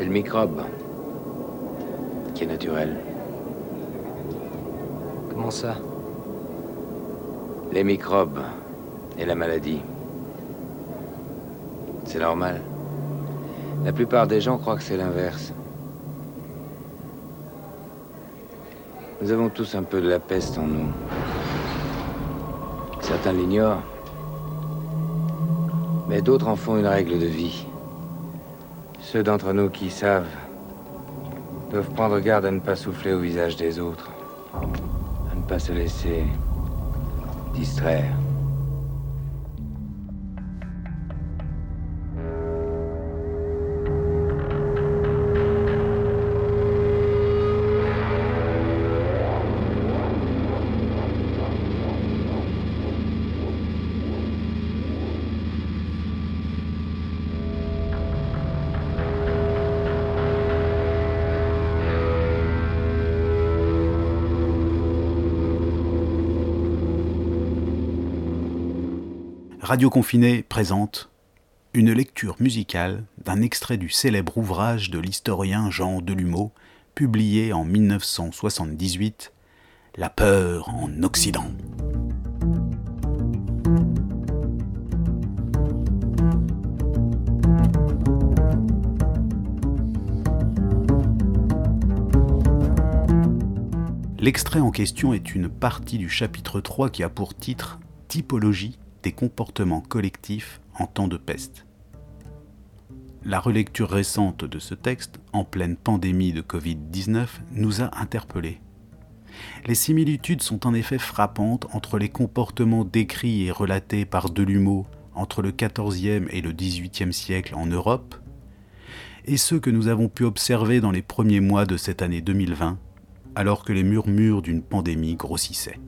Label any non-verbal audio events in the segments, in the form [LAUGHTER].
C'est le microbe qui est naturel. Comment ça? Les microbes et la maladie. C'est normal. La plupart des gens croient que c'est l'inverse. Nous avons tous un peu de la peste en nous. Certains l'ignorent, mais d'autres en font une règle de vie. Ceux d'entre nous qui savent doivent prendre garde à ne pas souffler au visage des autres, à ne pas se laisser distraire. Radio Confiné présente une lecture musicale d'un extrait du célèbre ouvrage de l'historien Jean Delumeau, publié en 1978, La peur en Occident. L'extrait en question est une partie du chapitre 3 qui a pour titre Typologie des comportements collectifs en temps de peste. La relecture récente de ce texte, en pleine pandémie de Covid-19, nous a interpellés. Les similitudes sont en effet frappantes entre les comportements décrits et relatés par Delumeau entre le XIVe et le XVIIIe siècle en Europe, et ceux que nous avons pu observer dans les premiers mois de cette année 2020, alors que les murmures d'une pandémie grossissaient.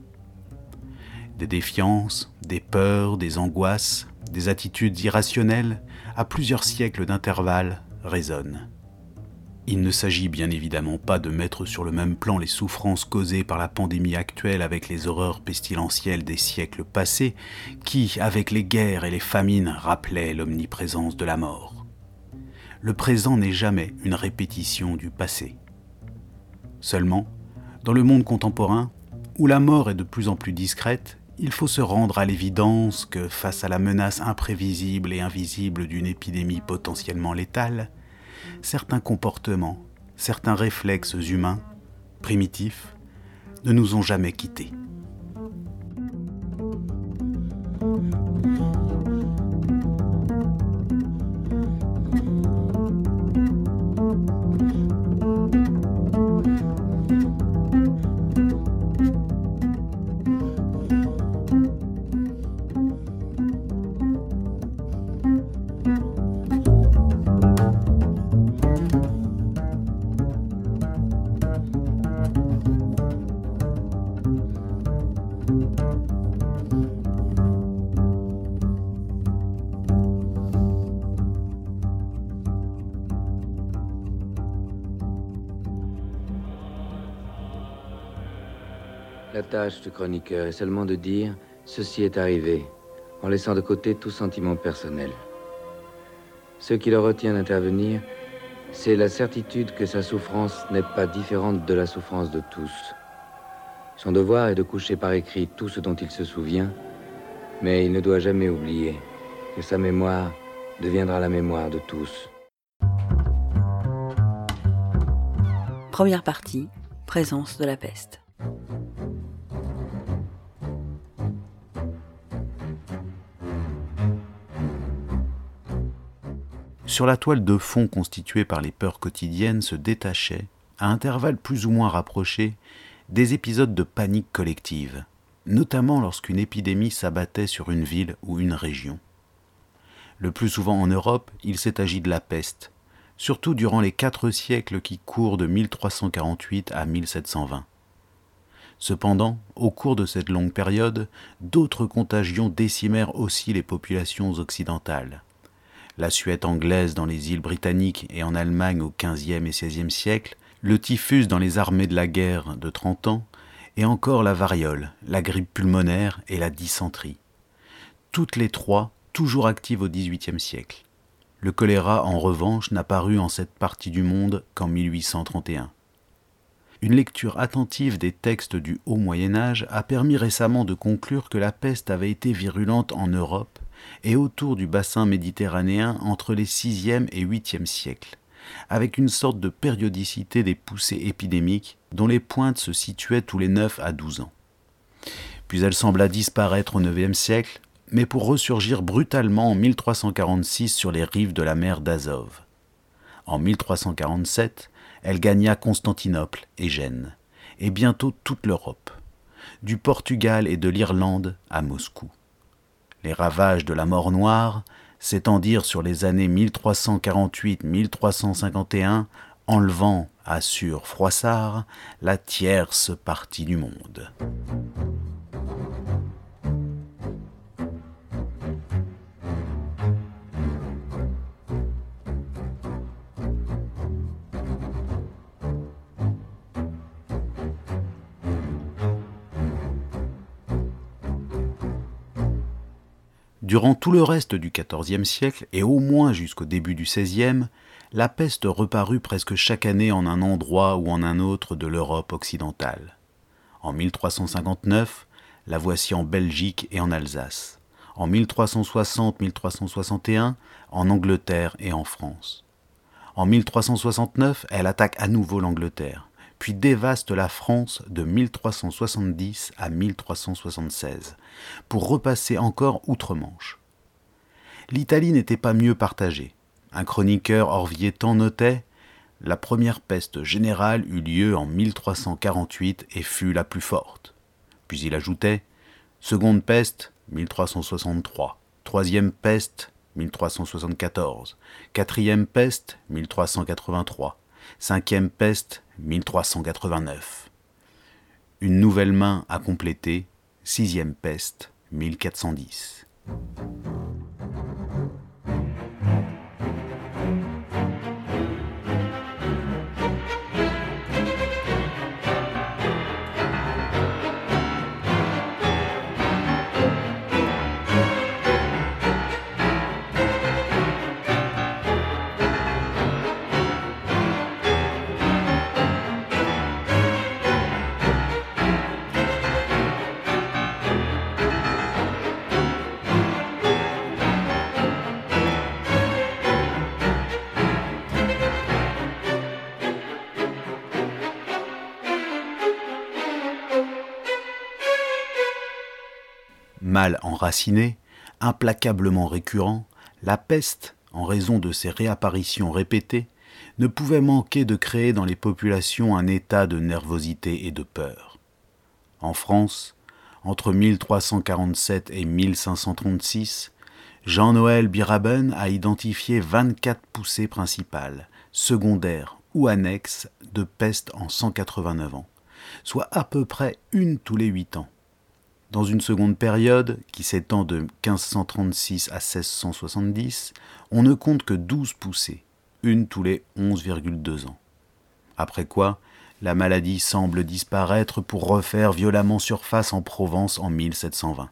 Des défiances, des peurs, des angoisses, des attitudes irrationnelles, à plusieurs siècles d'intervalle, résonnent. Il ne s'agit bien évidemment pas de mettre sur le même plan les souffrances causées par la pandémie actuelle avec les horreurs pestilentielles des siècles passés, qui, avec les guerres et les famines, rappelaient l'omniprésence de la mort. Le présent n'est jamais une répétition du passé. Seulement, dans le monde contemporain, où la mort est de plus en plus discrète il faut se rendre à l'évidence que face à la menace imprévisible et invisible d'une épidémie potentiellement létale, certains comportements, certains réflexes humains, primitifs, ne nous ont jamais quittés. Tâche du chroniqueur est seulement de dire ceci est arrivé, en laissant de côté tout sentiment personnel. Ce qui le retient d'intervenir, c'est la certitude que sa souffrance n'est pas différente de la souffrance de tous. Son devoir est de coucher par écrit tout ce dont il se souvient, mais il ne doit jamais oublier que sa mémoire deviendra la mémoire de tous. Première partie, présence de la peste. Sur la toile de fond constituée par les peurs quotidiennes se détachaient, à intervalles plus ou moins rapprochés, des épisodes de panique collective, notamment lorsqu'une épidémie s'abattait sur une ville ou une région. Le plus souvent en Europe, il s'est agi de la peste, surtout durant les quatre siècles qui courent de 1348 à 1720. Cependant, au cours de cette longue période, d'autres contagions décimèrent aussi les populations occidentales la Suède anglaise dans les îles britanniques et en Allemagne au XVe et XVIe siècle, le typhus dans les armées de la guerre de Trente ans, et encore la variole, la grippe pulmonaire et la dysenterie. Toutes les trois toujours actives au XVIIIe siècle. Le choléra, en revanche, n'apparut en cette partie du monde qu'en 1831. Une lecture attentive des textes du Haut Moyen Âge a permis récemment de conclure que la peste avait été virulente en Europe et autour du bassin méditerranéen entre les 6e et 8e siècles, avec une sorte de périodicité des poussées épidémiques dont les pointes se situaient tous les 9 à 12 ans. Puis elle sembla disparaître au IXe siècle, mais pour ressurgir brutalement en 1346 sur les rives de la mer d'Azov. En 1347, elle gagna Constantinople et Gênes, et bientôt toute l'Europe, du Portugal et de l'Irlande à Moscou. Les ravages de la mort noire s'étendirent sur les années 1348-1351, enlevant, assure Froissart, la tierce partie du monde. Durant tout le reste du XIVe siècle, et au moins jusqu'au début du XVIe, la peste reparut presque chaque année en un endroit ou en un autre de l'Europe occidentale. En 1359, la voici en Belgique et en Alsace. En 1360-1361, en Angleterre et en France. En 1369, elle attaque à nouveau l'Angleterre puis dévaste la France de 1370 à 1376, pour repasser encore outre-Manche. L'Italie n'était pas mieux partagée. Un chroniqueur orviétan notait La première peste générale eut lieu en 1348 et fut la plus forte. Puis il ajoutait Seconde peste, 1363. Troisième peste, 1374. Quatrième peste, 1383. Cinquième peste, 1389. Une nouvelle main à compléter, sixième peste, 1410. Mal enraciné, implacablement récurrent, la peste, en raison de ses réapparitions répétées, ne pouvait manquer de créer dans les populations un état de nervosité et de peur. En France, entre 1347 et 1536, Jean-Noël Biraben a identifié 24 poussées principales, secondaires ou annexes de peste en 189 ans, soit à peu près une tous les huit ans. Dans une seconde période, qui s'étend de 1536 à 1670, on ne compte que 12 poussées, une tous les 11,2 ans. Après quoi, la maladie semble disparaître pour refaire violemment surface en Provence en 1720.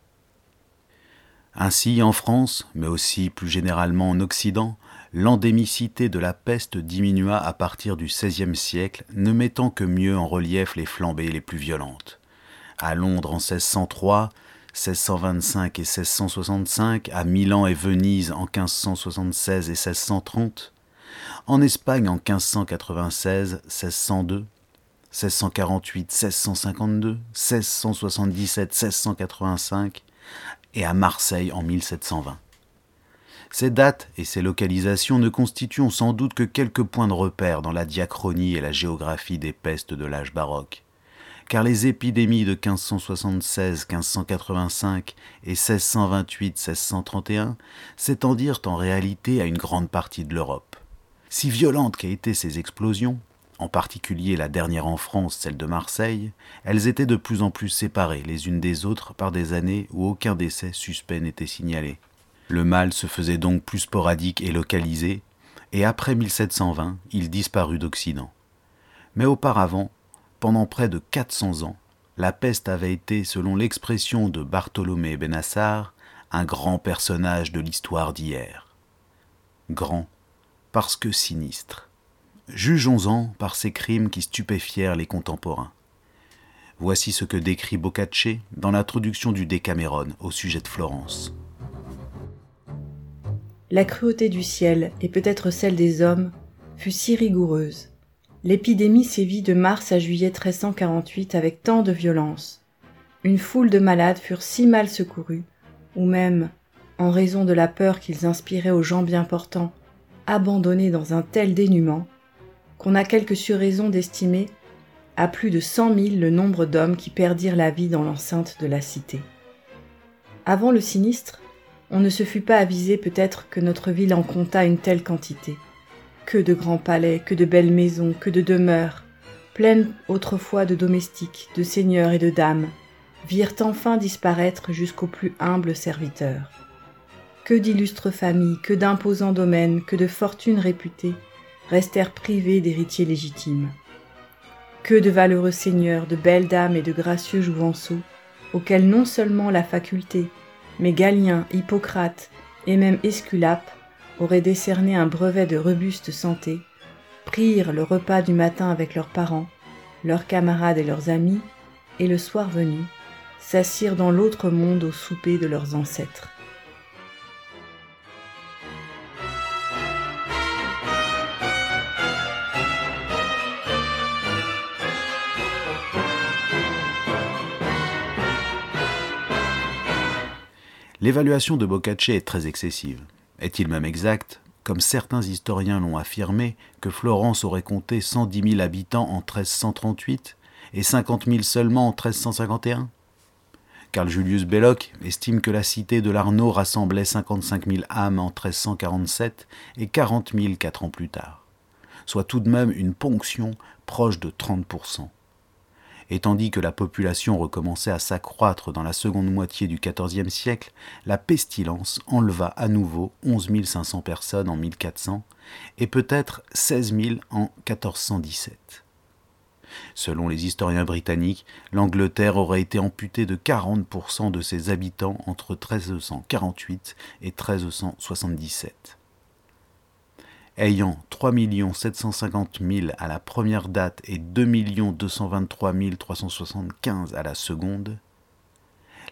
Ainsi, en France, mais aussi plus généralement en Occident, l'endémicité de la peste diminua à partir du XVIe siècle, ne mettant que mieux en relief les flambées les plus violentes à Londres en 1603, 1625 et 1665, à Milan et Venise en 1576 et 1630, en Espagne en 1596, 1602, 1648, 1652, 1677, 1685 et à Marseille en 1720. Ces dates et ces localisations ne constituent sans doute que quelques points de repère dans la diachronie et la géographie des pestes de l'âge baroque car les épidémies de 1576-1585 et 1628-1631 s'étendirent en réalité à une grande partie de l'Europe. Si violentes qu'aient été ces explosions, en particulier la dernière en France, celle de Marseille, elles étaient de plus en plus séparées les unes des autres par des années où aucun décès suspect n'était signalé. Le mal se faisait donc plus sporadique et localisé, et après 1720, il disparut d'Occident. Mais auparavant, pendant près de 400 ans, la peste avait été, selon l'expression de Bartholomé Benassar, un grand personnage de l'histoire d'hier. grand, parce que sinistre. Jugeons-en par ces crimes qui stupéfièrent les contemporains. Voici ce que décrit Boccaccio dans l'introduction du Décameron au sujet de Florence. La cruauté du ciel, et peut-être celle des hommes, fut si rigoureuse. L'épidémie sévit de mars à juillet 1348 avec tant de violence. Une foule de malades furent si mal secourus, ou même, en raison de la peur qu'ils inspiraient aux gens bien portants, abandonnés dans un tel dénuement, qu'on a quelque suraison d'estimer à plus de cent mille le nombre d'hommes qui perdirent la vie dans l'enceinte de la cité. Avant le sinistre, on ne se fût pas avisé peut-être que notre ville en compta une telle quantité. Que de grands palais, que de belles maisons, que de demeures, pleines autrefois de domestiques, de seigneurs et de dames, virent enfin disparaître jusqu'aux plus humbles serviteurs. Que d'illustres familles, que d'imposants domaines, que de fortunes réputées restèrent privées d'héritiers légitimes. Que de valeureux seigneurs, de belles dames et de gracieux jouvenceaux, auxquels non seulement la faculté, mais Galien, Hippocrate et même Esculape auraient décerné un brevet de robuste santé, prirent le repas du matin avec leurs parents, leurs camarades et leurs amis, et le soir venu, s'assirent dans l'autre monde au souper de leurs ancêtres. L'évaluation de Boccaccio est très excessive. Est-il même exact, comme certains historiens l'ont affirmé, que Florence aurait compté 110 000 habitants en 1338 et 50 000 seulement en 1351 Carl Julius Belloc estime que la cité de l'Arnaud rassemblait 55 000 âmes en 1347 et 40 000 quatre ans plus tard, soit tout de même une ponction proche de 30 et tandis que la population recommençait à s'accroître dans la seconde moitié du XIVe siècle, la pestilence enleva à nouveau 11 500 personnes en 1400 et peut-être 16 000 en 1417. Selon les historiens britanniques, l'Angleterre aurait été amputée de 40% de ses habitants entre 1348 et 1377 ayant 3 750 000 à la première date et 2 223 375 à la seconde,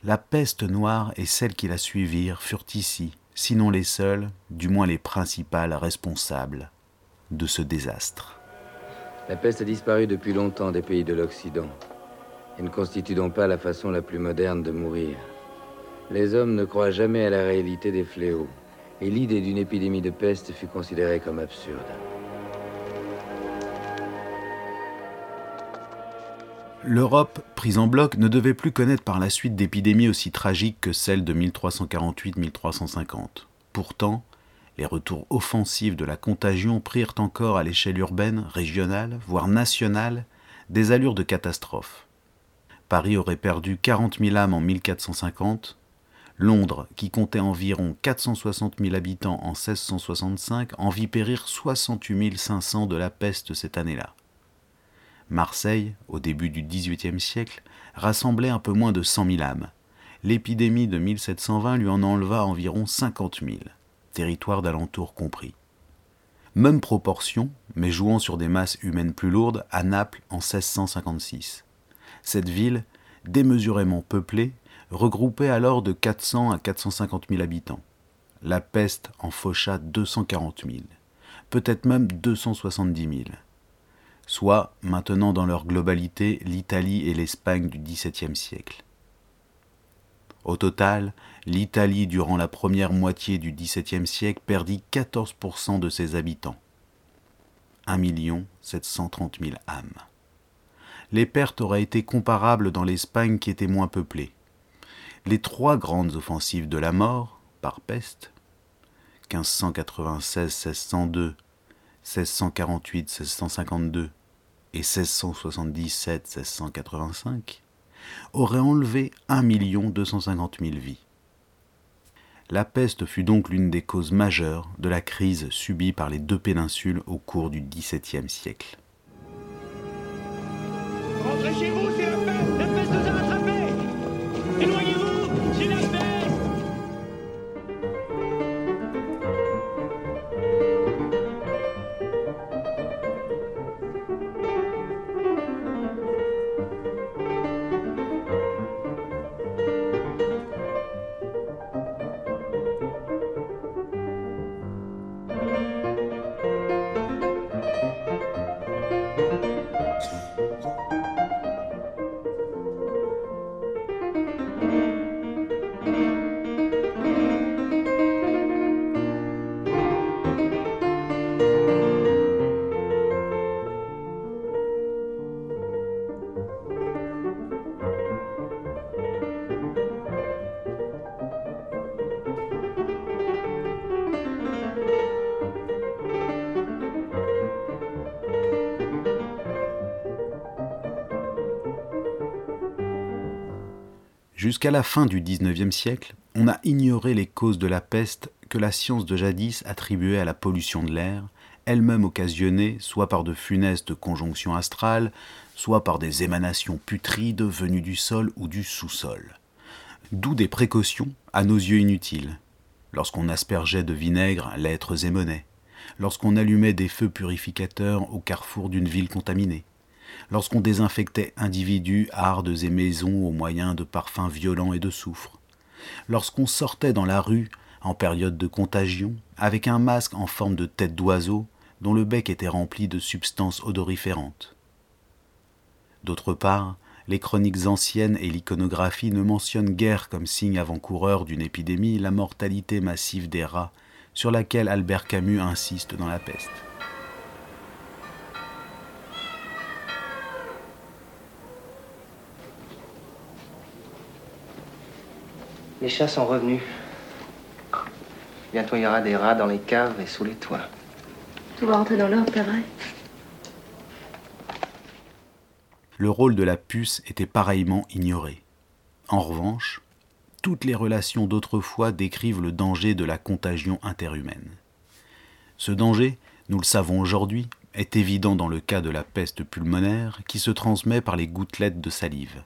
la peste noire et celles qui la suivirent furent ici, sinon les seules, du moins les principales responsables de ce désastre. La peste a disparu depuis longtemps des pays de l'Occident et ne constitue donc pas la façon la plus moderne de mourir. Les hommes ne croient jamais à la réalité des fléaux et l'idée d'une épidémie de peste fut considérée comme absurde. L'Europe, prise en bloc, ne devait plus connaître par la suite d'épidémies aussi tragiques que celle de 1348-1350. Pourtant, les retours offensifs de la contagion prirent encore à l'échelle urbaine, régionale, voire nationale, des allures de catastrophe. Paris aurait perdu 40 000 âmes en 1450, Londres, qui comptait environ 460 000 habitants en 1665, en vit périr 68 500 de la peste cette année-là. Marseille, au début du XVIIIe siècle, rassemblait un peu moins de 100 000 âmes. L'épidémie de 1720 lui en enleva environ 50 000, territoire d'alentour compris. Même proportion, mais jouant sur des masses humaines plus lourdes, à Naples en 1656. Cette ville, démesurément peuplée, regroupait alors de 400 à 450 000 habitants. La peste en faucha 240 000, peut-être même 270 000, soit maintenant dans leur globalité l'Italie et l'Espagne du XVIIe siècle. Au total, l'Italie, durant la première moitié du XVIIe siècle, perdit 14% de ses habitants. 1 730 000 âmes. Les pertes auraient été comparables dans l'Espagne qui était moins peuplée les trois grandes offensives de la mort, par peste, 1596-1602, 1648-1652 et 1677-1685, auraient enlevé 1 250 000 vies. La peste fut donc l'une des causes majeures de la crise subie par les deux péninsules au cours du XVIIe siècle. Rentrez chez vous, Jusqu'à la fin du XIXe siècle, on a ignoré les causes de la peste que la science de jadis attribuait à la pollution de l'air, elle-même occasionnée soit par de funestes conjonctions astrales, soit par des émanations putrides venues du sol ou du sous-sol. D'où des précautions, à nos yeux inutiles, lorsqu'on aspergeait de vinaigre lettres et monnaies, lorsqu'on allumait des feux purificateurs au carrefour d'une ville contaminée, lorsqu'on désinfectait individus, hardes et maisons au moyen de parfums violents et de soufre, lorsqu'on sortait dans la rue en période de contagion avec un masque en forme de tête d'oiseau dont le bec était rempli de substances odoriférantes. D'autre part, les chroniques anciennes et l'iconographie ne mentionnent guère comme signe avant-coureur d'une épidémie la mortalité massive des rats sur laquelle Albert Camus insiste dans La peste. Les chats sont revenus. Bientôt il y aura des rats dans les caves et sous les toits. Tout va rentrer dans l'ordre, pareil. Le rôle de la puce était pareillement ignoré. En revanche, toutes les relations d'autrefois décrivent le danger de la contagion interhumaine. Ce danger, nous le savons aujourd'hui, est évident dans le cas de la peste pulmonaire qui se transmet par les gouttelettes de salive.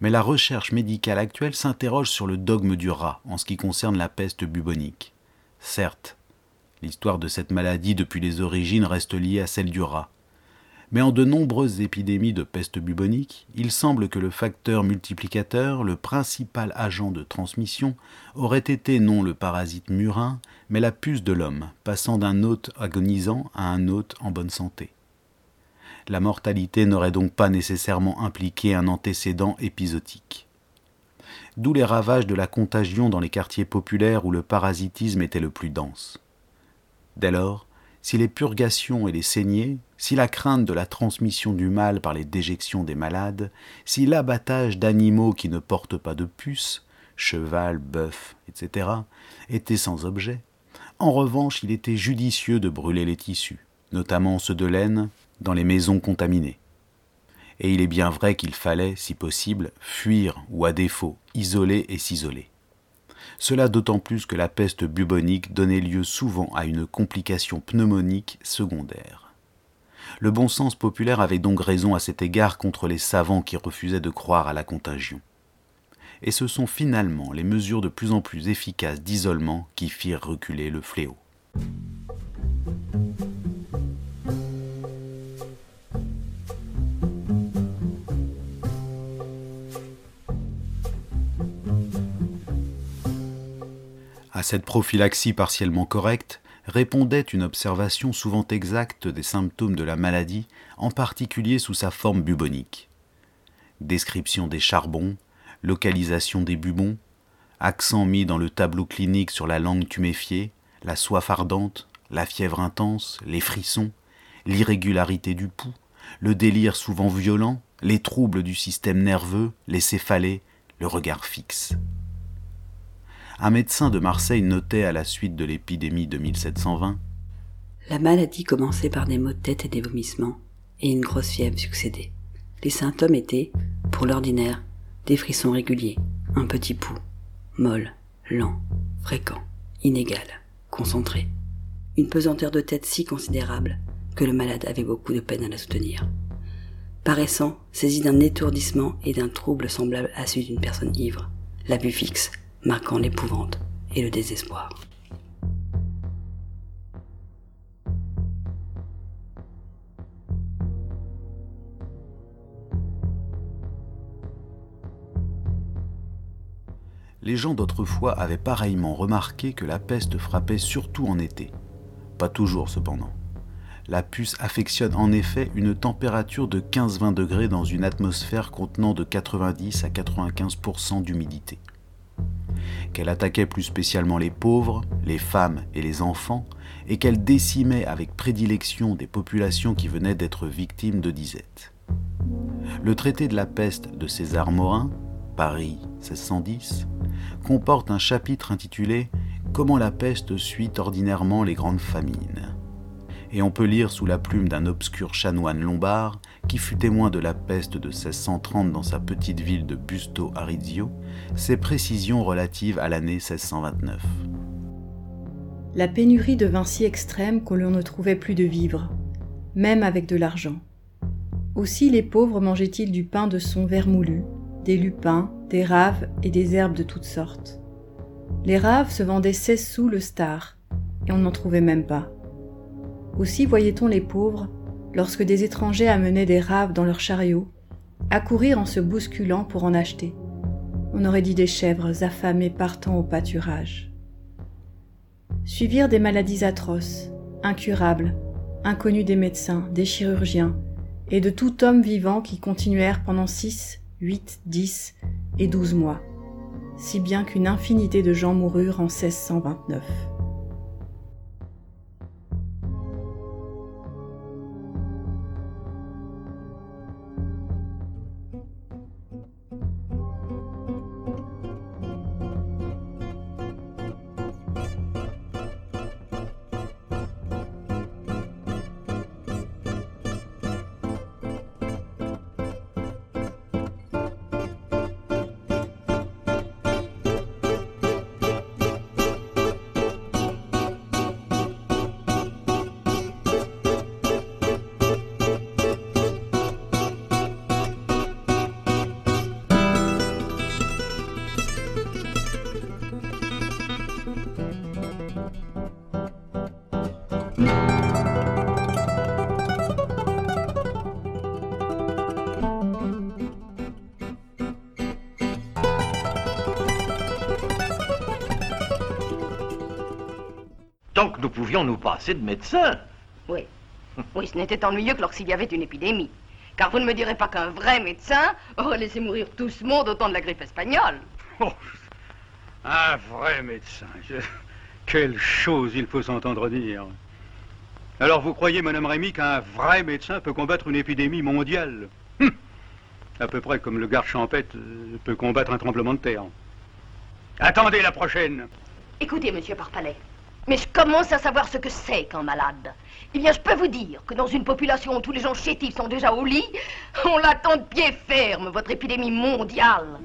Mais la recherche médicale actuelle s'interroge sur le dogme du rat en ce qui concerne la peste bubonique. Certes, l'histoire de cette maladie depuis les origines reste liée à celle du rat, mais en de nombreuses épidémies de peste bubonique, il semble que le facteur multiplicateur, le principal agent de transmission, aurait été non le parasite murin, mais la puce de l'homme, passant d'un hôte agonisant à un hôte en bonne santé. La mortalité n'aurait donc pas nécessairement impliqué un antécédent épisodique. D'où les ravages de la contagion dans les quartiers populaires où le parasitisme était le plus dense. Dès lors, si les purgations et les saignées, si la crainte de la transmission du mal par les déjections des malades, si l'abattage d'animaux qui ne portent pas de puces, cheval, bœuf, etc., était sans objet, en revanche il était judicieux de brûler les tissus, notamment ceux de laine, dans les maisons contaminées. Et il est bien vrai qu'il fallait, si possible, fuir ou à défaut, isoler et s'isoler. Cela d'autant plus que la peste bubonique donnait lieu souvent à une complication pneumonique secondaire. Le bon sens populaire avait donc raison à cet égard contre les savants qui refusaient de croire à la contagion. Et ce sont finalement les mesures de plus en plus efficaces d'isolement qui firent reculer le fléau. Cette prophylaxie partiellement correcte répondait une observation souvent exacte des symptômes de la maladie, en particulier sous sa forme bubonique. Description des charbons, localisation des bubons, accent mis dans le tableau clinique sur la langue tuméfiée, la soif ardente, la fièvre intense, les frissons, l'irrégularité du pouls, le délire souvent violent, les troubles du système nerveux, les céphalées, le regard fixe un médecin de Marseille notait à la suite de l'épidémie de 1720 La maladie commençait par des maux de tête et des vomissements, et une grosse fièvre succédait. Les symptômes étaient, pour l'ordinaire, des frissons réguliers, un petit pouls, molle, lent, fréquent, inégal, concentré. Une pesanteur de tête si considérable que le malade avait beaucoup de peine à la soutenir. Paraissant, saisi d'un étourdissement et d'un trouble semblable à celui d'une personne ivre, la vue fixe, marquant l'épouvante et le désespoir. Les gens d'autrefois avaient pareillement remarqué que la peste frappait surtout en été. Pas toujours cependant. La puce affectionne en effet une température de 15-20 degrés dans une atmosphère contenant de 90 à 95% d'humidité qu'elle attaquait plus spécialement les pauvres, les femmes et les enfants, et qu'elle décimait avec prédilection des populations qui venaient d'être victimes de disette. Le traité de la peste de César Morin, Paris 1610, comporte un chapitre intitulé Comment la peste suit ordinairement les grandes famines. Et on peut lire sous la plume d'un obscur chanoine lombard qui fut témoin de la peste de 1630 dans sa petite ville de Busto Arizio, ses précisions relatives à l'année 1629. La pénurie devint si extrême que l'on ne trouvait plus de vivres, même avec de l'argent. Aussi les pauvres mangeaient-ils du pain de son vermoulu, des lupins, des raves et des herbes de toutes sortes. Les raves se vendaient 16 sous le star, et on n'en trouvait même pas. Aussi voyait-on les pauvres, lorsque des étrangers amenaient des raves dans leurs chariots, accourir en se bousculant pour en acheter. On aurait dit des chèvres affamées partant au pâturage. Suivirent des maladies atroces, incurables, inconnues des médecins, des chirurgiens, et de tout homme vivant qui continuèrent pendant six, huit, dix et douze mois, si bien qu'une infinité de gens moururent en 1629. Nous pouvions nous passer de médecins. Oui. [LAUGHS] Oui, ce n'était ennuyeux que lorsqu'il y avait une épidémie. Car vous ne me direz pas qu'un vrai médecin aurait laissé mourir tout ce monde au temps de la grippe espagnole. Oh, un vrai médecin. Je- Quelle chose il faut s'entendre dire. Alors vous croyez, Madame Rémy, qu'un vrai médecin peut combattre une épidémie mondiale? Hum. À peu près comme le garde champêtre euh, peut combattre un tremblement de terre. Attendez la prochaine. Écoutez, monsieur Parpalais, mais je commence à savoir ce que c'est qu'un malade. Eh bien, je peux vous dire que dans une population où tous les gens chétifs sont déjà au lit, on l'attend de pied ferme, votre épidémie mondiale.